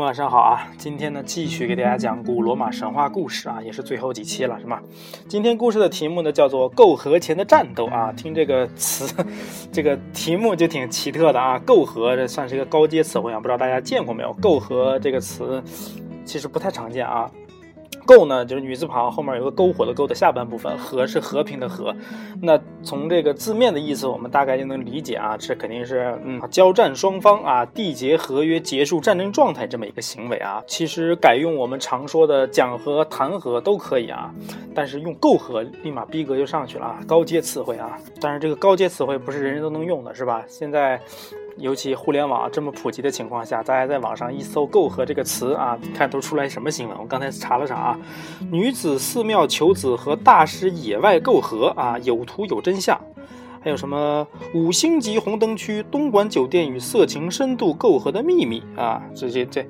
晚上好啊！今天呢，继续给大家讲古罗马神话故事啊，也是最后几期了，是吗？今天故事的题目呢叫做“媾和前的战斗”啊，听这个词，这个题目就挺奇特的啊。媾和这算是一个高阶词汇啊，不知道大家见过没有？媾和这个词其实不太常见啊。媾呢，就是女字旁后面有个篝火的篝的下半部分，和是和平的和。那从这个字面的意思，我们大概就能理解啊，这肯定是嗯，交战双方啊缔结合约、结束战争状态这么一个行为啊。其实改用我们常说的讲和、谈和都可以啊，但是用媾和，立马逼格就上去了啊，高阶词汇啊。但是这个高阶词汇不是人人都能用的，是吧？现在。尤其互联网这么普及的情况下，大家在网上一搜“媾和”这个词啊，看都出来什么新闻？我刚才查了查啊，女子寺庙求子和大师野外媾和啊，有图有真相。还有什么五星级红灯区东莞酒店与色情深度媾和的秘密啊？这些这。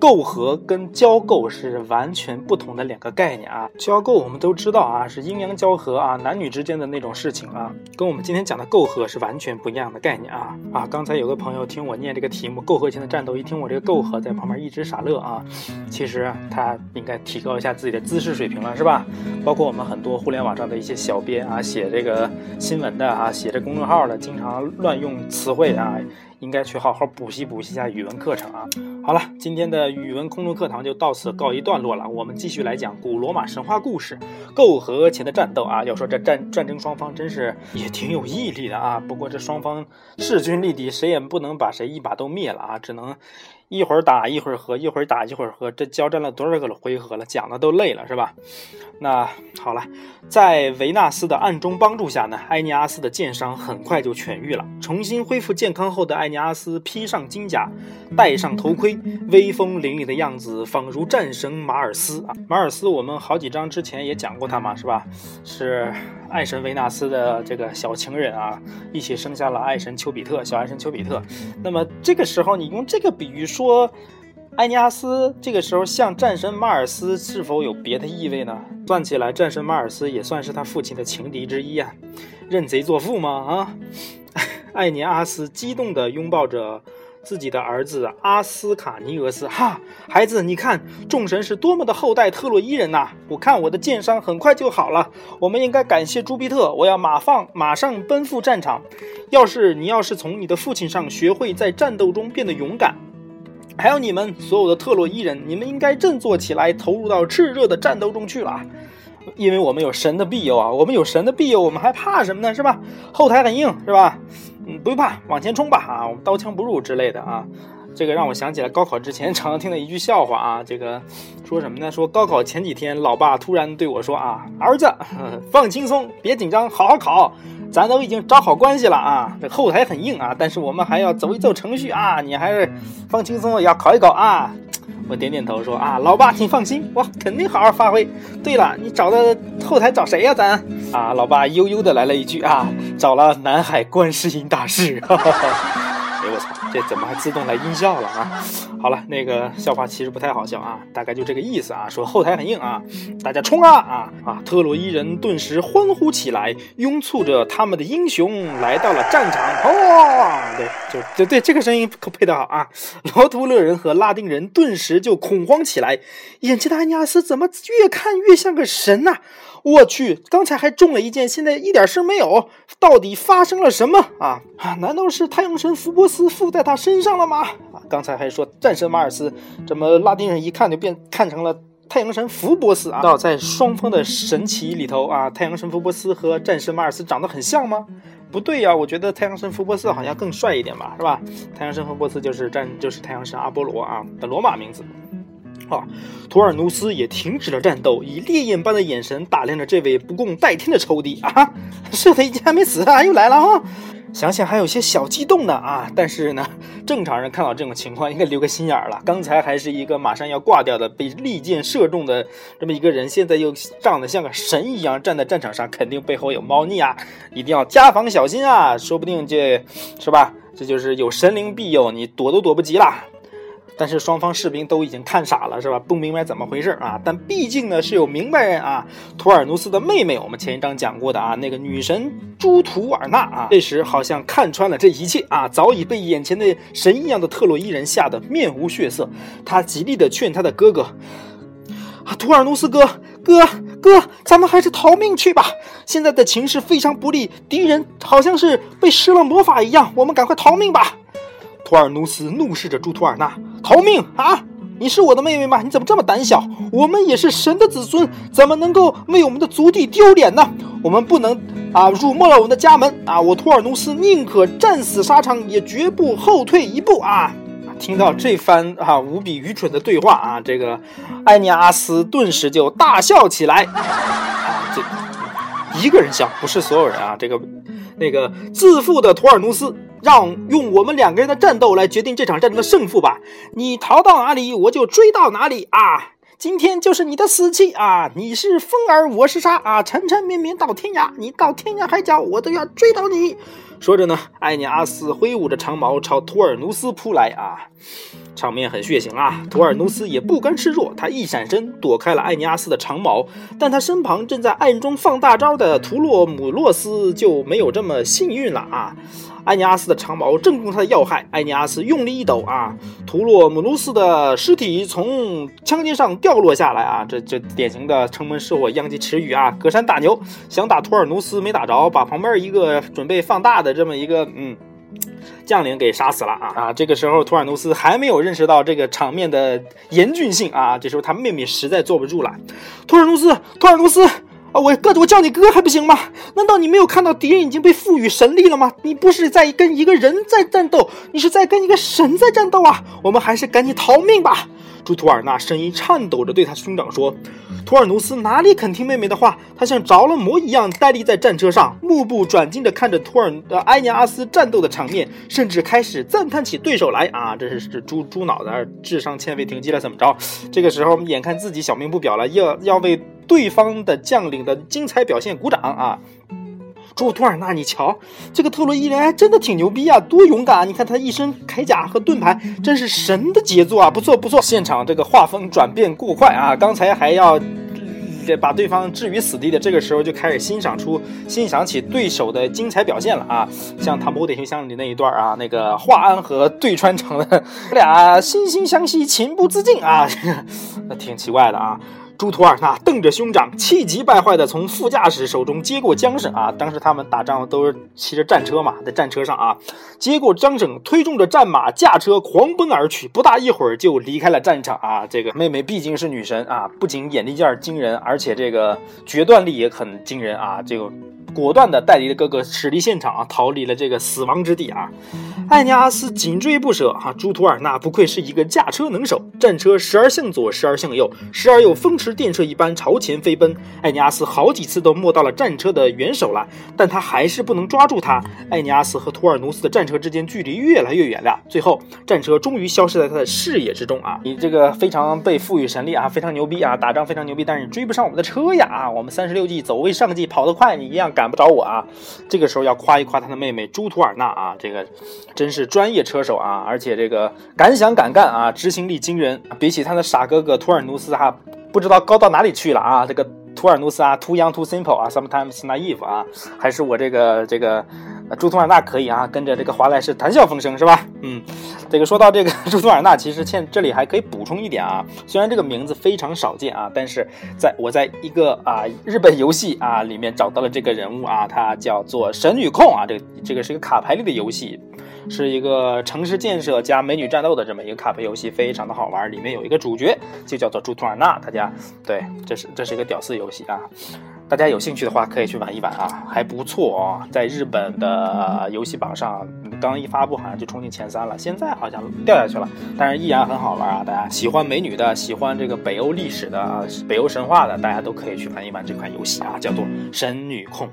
媾和跟交媾是完全不同的两个概念啊！交媾我们都知道啊，是阴阳交合啊，男女之间的那种事情啊，跟我们今天讲的媾和是完全不一样的概念啊！啊，刚才有个朋友听我念这个题目“媾和前的战斗”，一听我这个媾和，在旁边一直傻乐啊。其实他应该提高一下自己的姿势水平了，是吧？包括我们很多互联网上的一些小编啊，写这个新闻的啊，写这公众号的，经常乱用词汇啊。应该去好好补习补习一下语文课程啊！好了，今天的语文空中课堂就到此告一段落了。我们继续来讲古罗马神话故事——媾和前的战斗啊！要说这战战争双方真是也挺有毅力的啊。不过这双方势均力敌，谁也不能把谁一把都灭了啊，只能。一会儿打一会儿和，一会儿打一会儿和，这交战了多少个回合了？讲的都累了，是吧？那好了，在维纳斯的暗中帮助下呢，埃尼阿斯的剑伤很快就痊愈了。重新恢复健康后的埃尼阿斯披上金甲，戴上头盔，威风凛凛的样子，仿如战神马尔斯啊！马尔斯，我们好几章之前也讲过他嘛，是吧？是爱神维纳斯的这个小情人啊，一起生下了爱神丘比特，小爱神丘比特。那么这个时候，你用这个比喻说。艾，尼阿斯这个时候像战神马尔斯，是否有别的意味呢？算起来，战神马尔斯也算是他父亲的情敌之一啊，认贼作父吗？啊，艾尼阿斯激动地拥抱着自己的儿子阿斯卡尼俄斯，哈，孩子，你看，众神是多么的厚待特洛伊人呐！我看我的剑伤很快就好了，我们应该感谢朱庇特。我要马放，马上奔赴战场。要是你要是从你的父亲上学会在战斗中变得勇敢。还有你们所有的特洛伊人，你们应该振作起来，投入到炽热的战斗中去了，因为我们有神的庇佑啊！我们有神的庇佑，我们还怕什么呢？是吧？后台很硬，是吧？嗯，不用怕，往前冲吧！啊，我们刀枪不入之类的啊。这个让我想起了高考之前常常听的一句笑话啊，这个说什么呢？说高考前几天，老爸突然对我说啊，儿子，放轻松，别紧张，好好考。咱都已经找好关系了啊，这后台很硬啊，但是我们还要走一走程序啊，你还是放轻松，要考一考啊。我点点头说啊，老爸，请放心，我肯定好好发挥。对了，你找的后台找谁呀？咱啊，老爸悠悠的来了一句啊，找了南海观世音大师。哈哈哈。哎我操，这怎么还自动来音效了啊？好了，那个笑话其实不太好笑啊，大概就这个意思啊。说后台很硬啊，大家冲啊啊啊！特洛伊人顿时欢呼起来，拥簇着他们的英雄来到了战场。哦，对，就就对，这个声音可配得好啊！罗图勒人和拉丁人顿时就恐慌起来，眼前的安尼亚斯怎么越看越像个神呐？我去，刚才还中了一箭，现在一点事没有，到底发生了什么啊？啊，难道是太阳神福波斯附带在他身上了吗？啊，刚才还说战神马尔斯，怎么拉丁人一看就变看成了太阳神福波斯啊？到在双方的神奇里头啊，太阳神福波斯和战神马尔斯长得很像吗？不对呀，我觉得太阳神福波斯好像更帅一点吧，是吧？太阳神福波斯就是战就是太阳神阿波罗啊的罗马名字。啊，图尔努斯也停止了战斗，以烈焰般的眼神打量着这位不共戴天的仇敌啊！是他一箭还没死啊，又来了啊！想想还有些小激动呢啊！但是呢，正常人看到这种情况应该留个心眼儿了。刚才还是一个马上要挂掉的被利箭射中的这么一个人，现在又长得像个神一样站在战场上，肯定背后有猫腻啊！一定要加防小心啊！说不定这是吧？这就是有神灵庇佑，你躲都躲不及了。但是双方士兵都已经看傻了，是吧？不明白怎么回事啊？但毕竟呢是有明白人啊。图尔努斯的妹妹，我们前一章讲过的啊，那个女神朱图尔娜啊，这时好像看穿了这一切啊，早已被眼前的神一样的特洛伊人吓得面无血色。他极力的劝他的哥哥啊，图尔努斯哥哥哥，咱们还是逃命去吧。现在的情势非常不利，敌人好像是被施了魔法一样，我们赶快逃命吧。图尔努斯怒视着朱图尔纳，逃命啊！你是我的妹妹吗？你怎么这么胆小？我们也是神的子孙，怎么能够为我们的族弟丢脸呢？我们不能啊，辱没了我们的家门啊！我图尔努斯宁可战死沙场，也绝不后退一步啊！听到这番啊无比愚蠢的对话啊，这个艾尼阿斯顿时就大笑起来。啊，这一个人笑，不是所有人啊。这个那个自负的图尔努斯。让用我们两个人的战斗来决定这场战争的胜负吧！你逃到哪里，我就追到哪里啊！今天就是你的死期啊！你是风儿，我是沙啊！缠缠绵绵到天涯，你到天涯海角，我都要追到你。说着呢，艾尼阿斯挥舞着长矛朝图尔努斯扑来啊！场面很血腥啊！图尔努斯也不甘示弱，他一闪身躲开了艾尼阿斯的长矛，但他身旁正在暗中放大招的图洛姆洛斯就没有这么幸运了啊！艾尼阿斯的长矛正中他的要害，艾尼阿斯用力一抖啊，图洛姆努斯的尸体从枪尖上掉落下来啊，这这典型的城门失火殃及池鱼啊，隔山打牛，想打图尔努斯没打着，把旁边一个准备放大的这么一个嗯将领给杀死了啊啊！这个时候图尔努斯还没有认识到这个场面的严峻性啊，这时候他妹妹实在坐不住了，图尔努斯，图尔努斯。啊，我哥，我叫你哥还不行吗？难道你没有看到敌人已经被赋予神力了吗？你不是在跟一个人在战斗，你是在跟一个神在战斗啊！我们还是赶紧逃命吧。朱图尔纳声音颤抖着对他兄长说：“图尔努斯哪里肯听妹妹的话？他像着了魔一样呆立在战车上，目不转睛地看着图尔呃埃尼阿斯战斗的场面，甚至开始赞叹起对手来啊！这是这猪猪脑袋智商欠费停机了，怎么着？这个时候眼看自己小命不保了，要要为。”对方的将领的精彩表现，鼓掌啊！朱图尔纳，你瞧，这个特洛伊人还真的挺牛逼啊，多勇敢啊！你看他一身铠甲和盾牌，真是神的杰作啊！不错不错，现场这个画风转变过快啊！刚才还要把对方置于死地的，这个时候就开始欣赏出欣赏起对手的精彩表现了啊！像《唐伯虎点秋香》里那一段啊，那个华安和对穿肠的俩惺惺相惜，情不自禁啊，那挺奇怪的啊！朱图尔纳瞪着兄长，气急败坏地从副驾驶手中接过缰绳啊！当时他们打仗都是骑着战车嘛，在战车上啊，接过缰绳，推动着战马，驾车狂奔而去。不大一会儿就离开了战场啊！这个妹妹毕竟是女神啊，不仅眼力劲儿惊人，而且这个决断力也很惊人啊！这个。果断地带离了哥哥，驶离现场啊，逃离了这个死亡之地啊！艾尼阿斯紧追不舍啊！朱图尔纳不愧是一个驾车能手，战车时而向左，时而向右，时而又风驰电掣一般朝前飞奔。艾尼阿斯好几次都摸到了战车的元首了，但他还是不能抓住他。艾尼阿斯和图尔努斯的战车之间距离越来越远了，最后战车终于消失在他的视野之中啊！你这个非常被赋予神力啊，非常牛逼啊，打仗非常牛逼，但是你追不上我们的车呀！啊，我们三十六计走为上计，跑得快你一样。赶不着我啊！这个时候要夸一夸他的妹妹朱图尔纳啊，这个真是专业车手啊，而且这个敢想敢干啊，执行力惊人。比起他的傻哥哥图尔努斯哈，不知道高到哪里去了啊！这个图尔努斯啊，too young too simple 啊，sometimes naive 啊，还是我这个这个。朱图尔纳可以啊，跟着这个华莱士谈笑风生是吧？嗯，这个说到这个 朱图尔纳，其实现这里还可以补充一点啊，虽然这个名字非常少见啊，但是在我在一个啊日本游戏啊里面找到了这个人物啊，他叫做神女控啊，这个这个是一个卡牌类的游戏。是一个城市建设加美女战斗的这么一个卡牌游戏，非常的好玩。里面有一个主角就叫做朱图尔纳，大家对，这是这是一个屌丝游戏啊。大家有兴趣的话可以去玩一玩啊，还不错啊。在日本的游戏榜上刚一发布好像就冲进前三了，现在好像掉下去了，但是依然很好玩啊。大家喜欢美女的，喜欢这个北欧历史的、北欧神话的，大家都可以去玩一玩这款游戏啊，叫做神女控。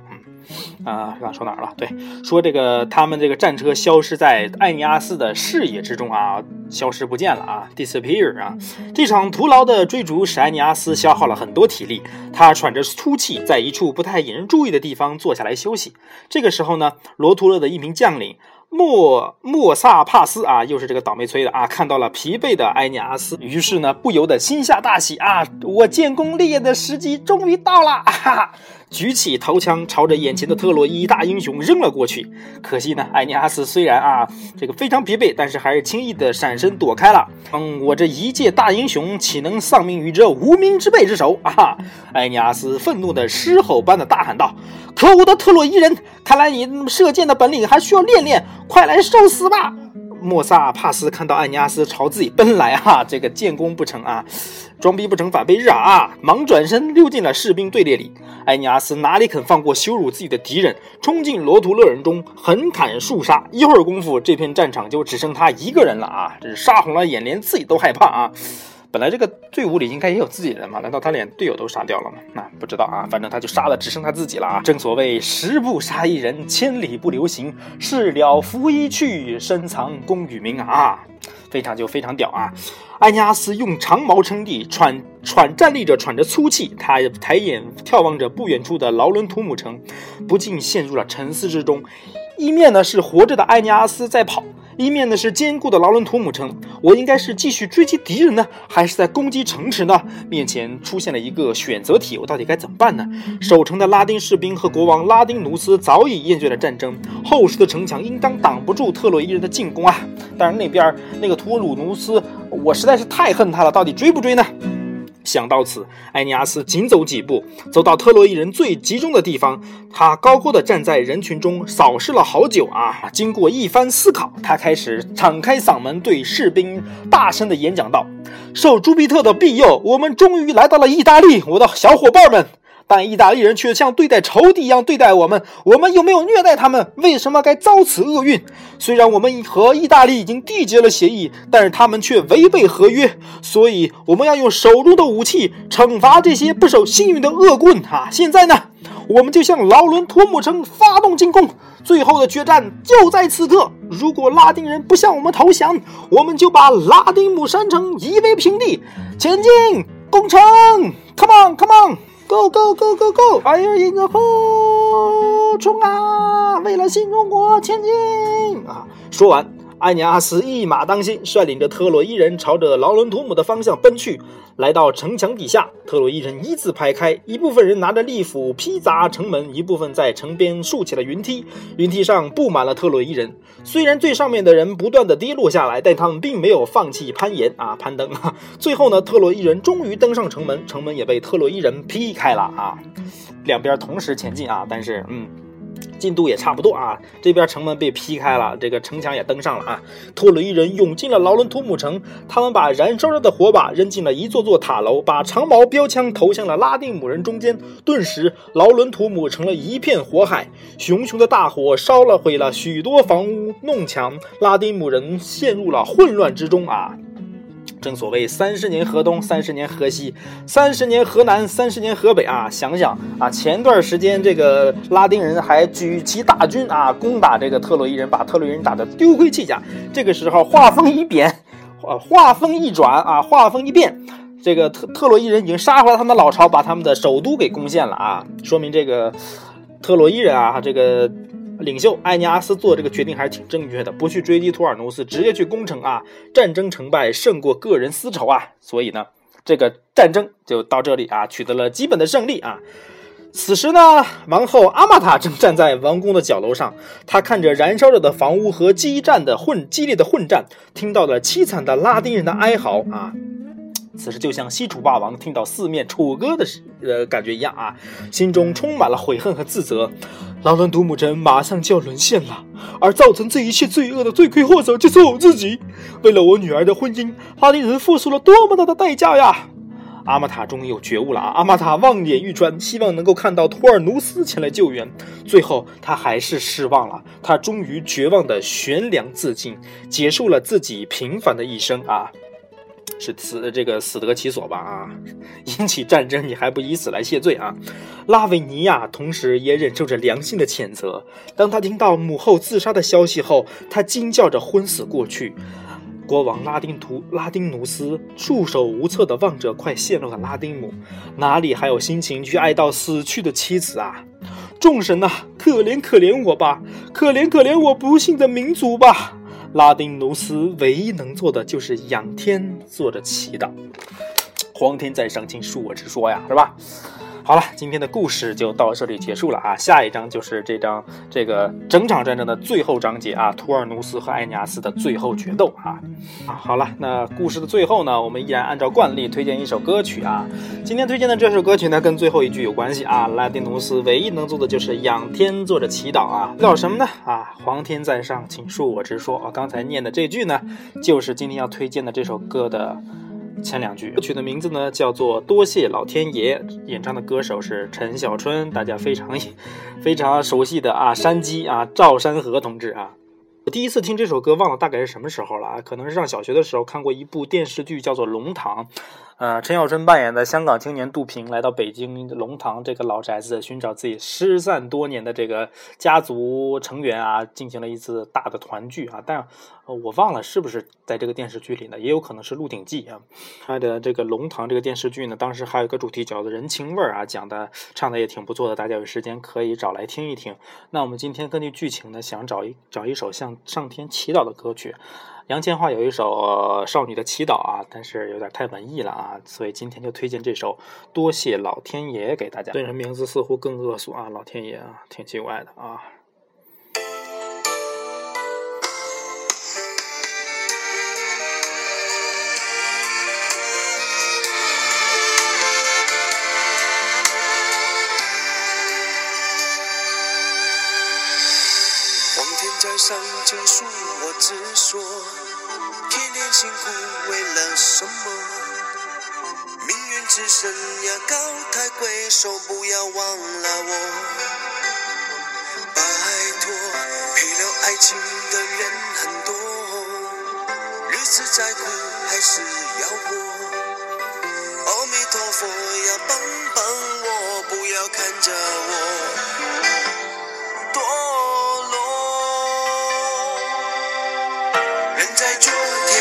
啊，刚说哪儿了？对，说这个他们这个战车消失在艾尼阿斯的视野之中啊，消失不见了啊，disappear 啊。这场徒劳的追逐使艾尼阿斯消耗了很多体力，他喘着粗气，在一处不太引人注意的地方坐下来休息。这个时候呢，罗图勒的一名将领莫莫萨帕斯啊，又是这个倒霉催的啊，看到了疲惫的埃尼阿斯，于是呢，不由得心下大喜啊，我建功立业的时机终于到了，哈哈，举起头枪，朝着眼前的特洛伊大英雄扔了过去。可惜呢，埃尼阿斯虽然啊这个非常疲惫，但是还是轻易的闪身躲开了。嗯，我这一介大英雄，岂能丧命于这无名之辈之手啊？埃尼阿斯愤怒的狮吼般的大喊道：“可恶的特洛伊人，看来你射箭的本领还需要练练。”快来受死吧！莫萨帕斯看到艾尼阿斯朝自己奔来啊，这个建功不成啊，装逼不成反被日啊，忙转身溜进了士兵队列里。艾尼阿斯哪里肯放过羞辱自己的敌人，冲进罗图勒人中横砍竖杀。一会儿功夫，这片战场就只剩他一个人了啊！这是杀红了眼，连自己都害怕啊！本来这个队伍里应该也有自己人嘛，难道他连队友都杀掉了吗？那不知道啊，反正他就杀了，只剩他自己了啊！正所谓十步杀一人，千里不留行，事了拂衣去，深藏功与名啊！非常就非常屌啊！艾尼阿斯用长矛撑地，喘喘站立着，喘着粗气，他抬眼眺望着不远处的劳伦图姆城，不禁陷入了沉思之中。一面呢是活着的艾尼阿斯在跑。一面呢是坚固的劳伦图姆城，我应该是继续追击敌人呢，还是在攻击城池呢？面前出现了一个选择题，我到底该怎么办呢？守城的拉丁士兵和国王拉丁努斯早已厌倦了战争，厚实的城墙应当挡不住特洛伊人的进攻啊！但是那边那个图鲁努斯，我实在是太恨他了，到底追不追呢？想到此，艾尼阿斯紧走几步，走到特洛伊人最集中的地方。他高高的站在人群中，扫视了好久啊。经过一番思考，他开始敞开嗓门对士兵大声的演讲道：“受朱庇特的庇佑，我们终于来到了意大利，我的小伙伴们。”但意大利人却像对待仇敌一样对待我们，我们有没有虐待他们？为什么该遭此厄运？虽然我们和意大利已经缔结了协议，但是他们却违背合约，所以我们要用手中的武器惩罚这些不守信用的恶棍啊！现在呢，我们就向劳伦托姆城发动进攻，最后的决战就在此刻。如果拉丁人不向我们投降，我们就把拉丁姆山城夷为平地。前进，攻城！Come on，Come on go go go go! go! Fire in the hole！冲啊！为了新中国前进啊！说完。艾尼阿斯一马当先，率领着特洛伊人朝着劳伦图姆的方向奔去。来到城墙底下，特洛伊人一字排开，一部分人拿着利斧劈砸城门，一部分在城边竖起了云梯。云梯上布满了特洛伊人。虽然最上面的人不断的跌落下来，但他们并没有放弃攀岩啊，攀登。最后呢，特洛伊人终于登上城门，城门也被特洛伊人劈开了啊。两边同时前进啊，但是嗯。进度也差不多啊，这边城门被劈开了，这个城墙也登上了啊。特洛伊人涌进了劳伦图姆城，他们把燃烧着的火把扔进了一座座塔楼，把长矛标枪投向了拉丁姆人中间。顿时，劳伦图姆成了一片火海，熊熊的大火烧了毁了许多房屋弄墙，拉丁姆人陷入了混乱之中啊。正所谓三十年河东，三十年河西，三十年河南，三十年河北啊！想想啊，前段时间这个拉丁人还举旗大军啊，攻打这个特洛伊人，把特洛伊人打得丢盔弃甲。这个时候画风一变，啊，画风一转啊，画风一变，这个特特洛伊人已经杀回了他们的老巢，把他们的首都给攻陷了啊！说明这个特洛伊人啊，这个。领袖埃尼阿斯做这个决定还是挺正确的，不去追击图尔努斯，直接去攻城啊！战争成败胜过个人私仇啊！所以呢，这个战争就到这里啊，取得了基本的胜利啊。此时呢，王后阿玛塔正站在王宫的角楼上，她看着燃烧着的房屋和激战的混激烈的混战，听到了凄惨的拉丁人的哀嚎啊。此时就像西楚霸王听到四面楚歌的呃感觉一样啊，心中充满了悔恨和自责。劳伦独姆城马上就要沦陷了，而造成这一切罪恶的罪魁祸首就是我自己。为了我女儿的婚姻，拉丁人付出了多么大的代价呀！阿玛塔终于有觉悟了啊！阿玛塔望眼欲穿，希望能够看到图尔努斯前来救援。最后，他还是失望了。他终于绝望的悬梁自尽，结束了自己平凡的一生啊！是死这个死得其所吧啊！引起战争你还不以此来谢罪啊！拉维尼亚同时也忍受着良心的谴责。当他听到母后自杀的消息后，他惊叫着昏死过去。国王拉丁图拉丁努斯束手无策地望着快陷落的拉丁姆，哪里还有心情去哀悼死去的妻子啊？众神呐，可怜可怜我吧，可怜可怜我不幸的民族吧。拉丁奴斯唯一能做的就是仰天做着祈祷，皇天在上，请恕我直说呀，是吧？好了，今天的故事就到这里结束了啊！下一章就是这章这个整场战争的最后章节啊，图尔努斯和艾尼阿斯的最后决斗啊！啊，好了，那故事的最后呢，我们依然按照惯例推荐一首歌曲啊。今天推荐的这首歌曲呢，跟最后一句有关系啊。拉丁努斯唯一能做的就是仰天做着祈祷啊，祈祷什么呢？啊，皇天在上，请恕我直说啊。刚才念的这句呢，就是今天要推荐的这首歌的。前两句歌曲的名字呢，叫做《多谢老天爷》，演唱的歌手是陈小春，大家非常 非常熟悉的啊，山鸡啊，赵山河同志啊。我第一次听这首歌，忘了大概是什么时候了啊，可能是上小学的时候看过一部电视剧，叫做《龙堂》。呃，陈小春扮演的香港青年杜平来到北京龙塘这个老宅子，寻找自己失散多年的这个家族成员啊，进行了一次大的团聚啊。但我忘了是不是在这个电视剧里呢？也有可能是《鹿鼎记》啊。他的这个龙塘这个电视剧呢，当时还有一个主题叫做人情味儿啊，讲的唱的也挺不错的，大家有时间可以找来听一听。那我们今天根据剧情呢，想找一找一首向上天祈祷的歌曲。杨千嬅有一首《少女的祈祷》啊，但是有点太文艺了啊，所以今天就推荐这首《多谢老天爷》给大家。对，人名字似乎更恶俗啊，老天爷啊，挺奇怪的啊。为了什么？命运之神呀，高抬贵手，不要忘了我。拜托，陪了爱情的人很多，日子再苦还是要过。阿弥陀佛呀，帮帮我，不要看着我。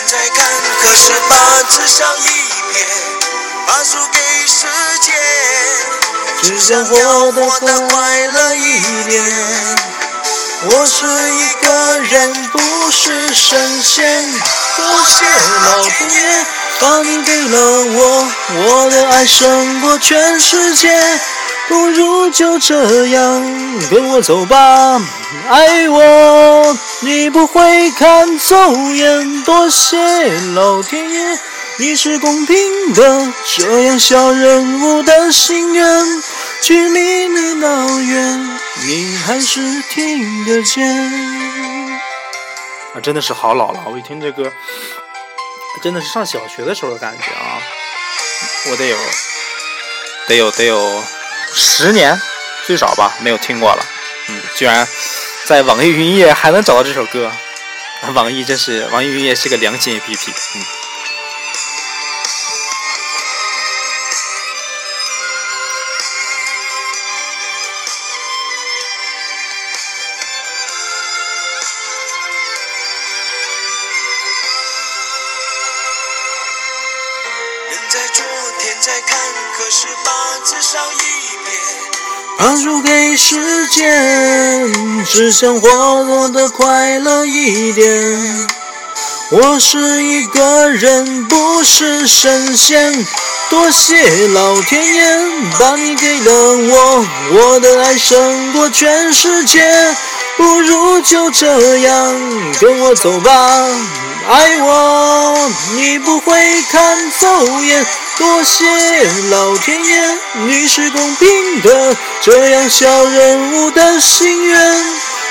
在看，可是把纸上一撇，把输给世界，只想活得快乐一点。我是一个人，不是神仙。多谢老天爷，把你给了我，我的爱胜过全世界。不如就这样跟我走吧，爱我你不会看走眼。多谢老天爷，你是公平的，这样小人物的心愿，距离你那远，你还是听得见。啊，真的是好老了，我一听这歌，真的是上小学的时候的感觉啊，我得有，得有，得有。十年最少吧，没有听过了。嗯，居然在网易云音乐还能找到这首歌，网易真是网易云音乐是个良心 APP。嗯。人在昨天在看，可是八字上一。把输给时间，只想活得快乐一点。我是一个人，不是神仙。多谢老天爷，把你给了我，我的爱胜过全世界。不如就这样跟我走吧，爱我你不会看走眼。多谢老天爷，你是公平的，这样小人物的心愿，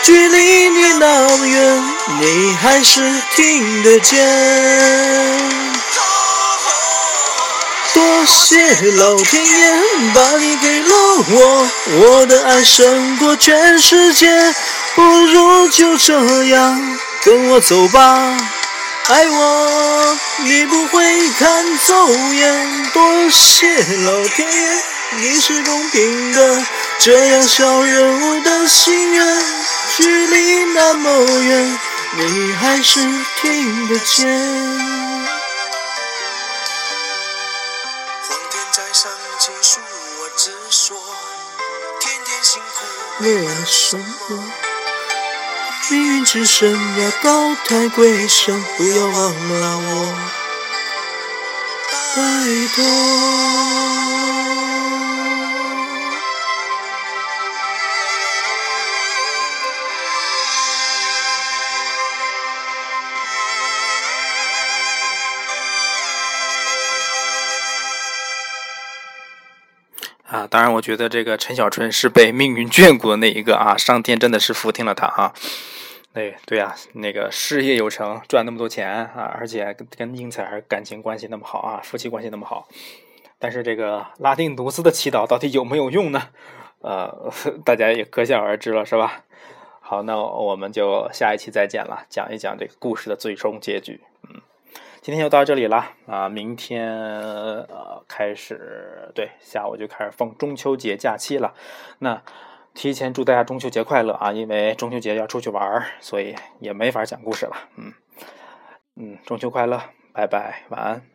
距离你那么远，你还是听得见。多谢老天爷，把你给了我，我的爱胜过全世界，不如就这样跟我走吧。爱我，你不会看走眼。多谢老天爷，你是公平的，这样小人物的心愿，距离那么远，你还是听得见。皇天在上，请恕我直说，天天辛苦。乐了什么？命运之神呀，高抬贵手，不要忘了我，拜托。啊，当然，我觉得这个陈小春是被命运眷顾的那一个啊，上天真的是福听了他啊。哎对呀，那个事业有成，赚那么多钱啊，而且跟跟英才还感情关系那么好啊，夫妻关系那么好。但是这个拉丁努斯的祈祷到底有没有用呢？呃，大家也可想而知了，是吧？好，那我们就下一期再见了，讲一讲这个故事的最终结局。嗯。今天就到这里了啊！明天呃开始，对，下午就开始放中秋节假期了。那提前祝大家中秋节快乐啊！因为中秋节要出去玩儿，所以也没法讲故事了。嗯嗯，中秋快乐，拜拜，晚安。